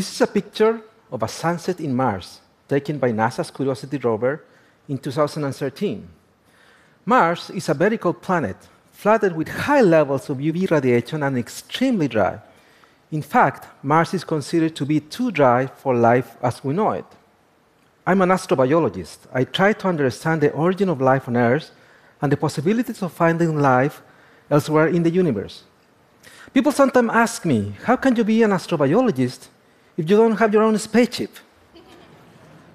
This is a picture of a sunset in Mars taken by NASA's Curiosity rover in 2013. Mars is a very cold planet, flooded with high levels of UV radiation and extremely dry. In fact, Mars is considered to be too dry for life as we know it. I'm an astrobiologist. I try to understand the origin of life on Earth and the possibilities of finding life elsewhere in the universe. People sometimes ask me, how can you be an astrobiologist if you don't have your own spaceship?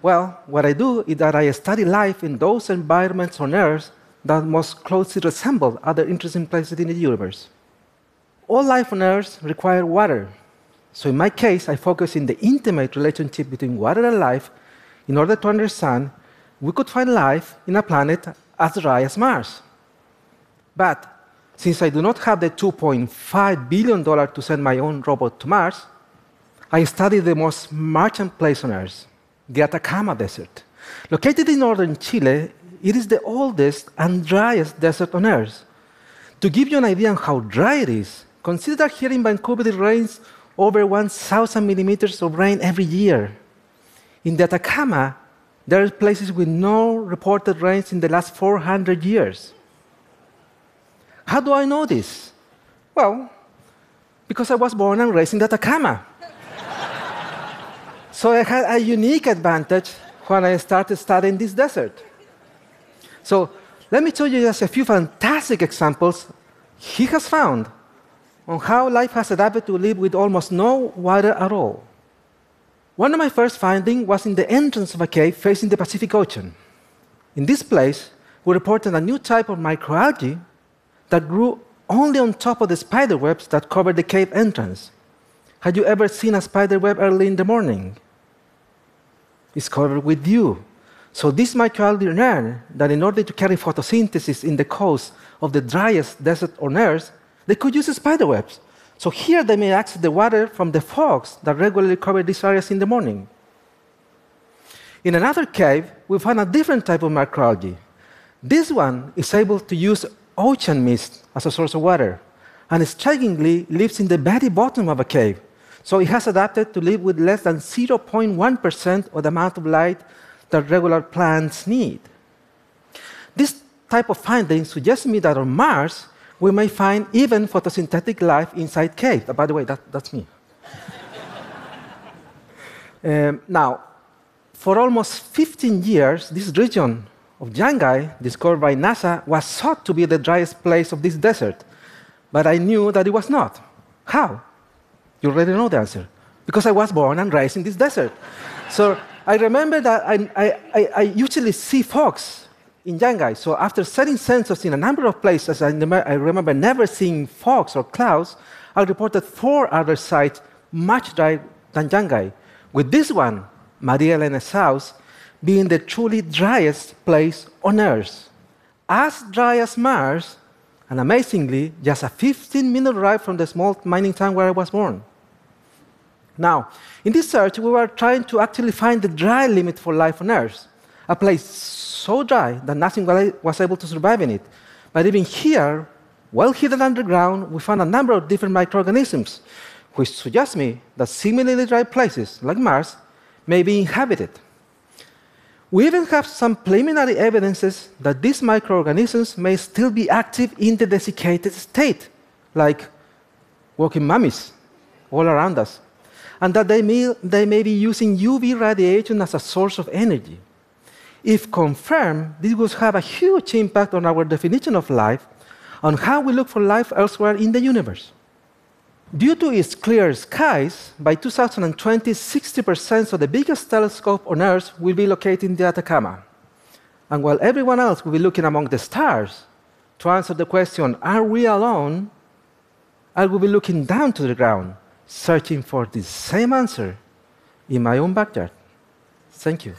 Well, what I do is that I study life in those environments on Earth that most closely resemble other interesting places in the universe. All life on Earth requires water. So in my case, I focus in the intimate relationship between water and life in order to understand we could find life in a planet as dry as Mars. But since I do not have the $2.5 billion to send my own robot to Mars, I studied the most marchant place on Earth, the Atacama Desert. Located in northern Chile, it is the oldest and driest desert on Earth. To give you an idea of how dry it is, consider here in Vancouver it rains over 1,000 millimeters of rain every year. In the Atacama, there are places with no reported rains in the last 400 years. How do I know this? Well, because I was born and raised in the Atacama. So I had a unique advantage when I started studying this desert. So let me show you just a few fantastic examples he has found on how life has adapted to live with almost no water at all. One of my first findings was in the entrance of a cave facing the Pacific Ocean. In this place, we reported a new type of microalgae that grew only on top of the spider webs that covered the cave entrance. Had you ever seen a spider web early in the morning? It's covered with dew. So this microalgae learned that in order to carry photosynthesis in the coast of the driest desert on Earth, they could use spider webs. So here they may access the water from the fogs that regularly cover these areas in the morning. In another cave, we found a different type of microalgae. This one is able to use ocean mist as a source of water, and strikingly lives in the very bottom of a cave. So it has adapted to live with less than 0.1% of the amount of light that regular plants need. This type of finding suggests me that on Mars, we may find even photosynthetic life inside caves. Oh, by the way, that, that's me. um, now, for almost 15 years, this region of Yungay, discovered by NASA, was thought to be the driest place of this desert. But I knew that it was not. How? You already know the answer. Because I was born and raised in this desert. so I remember that I, I, I usually see fogs in Yungay. So after setting sensors in a number of places, I, I remember never seeing fogs or clouds. I reported four other sites much drier than Yungay. With this one, Maria Elena South, being the truly driest place on Earth. As dry as Mars, and amazingly, just a 15 minute drive from the small mining town where I was born. Now, in this search, we were trying to actually find the dry limit for life on Earth, a place so dry that nothing was able to survive in it. But even here, well hidden underground, we found a number of different microorganisms, which suggests me that similarly dry places, like Mars, may be inhabited. We even have some preliminary evidences that these microorganisms may still be active in the desiccated state, like walking mummies all around us, and that they may, they may be using UV radiation as a source of energy. If confirmed, this would have a huge impact on our definition of life, on how we look for life elsewhere in the universe. Due to its clear skies, by 2020, 60% of the biggest telescope on Earth will be located in the Atacama. And while everyone else will be looking among the stars to answer the question, Are we alone? I will be looking down to the ground, searching for the same answer in my own backyard. Thank you.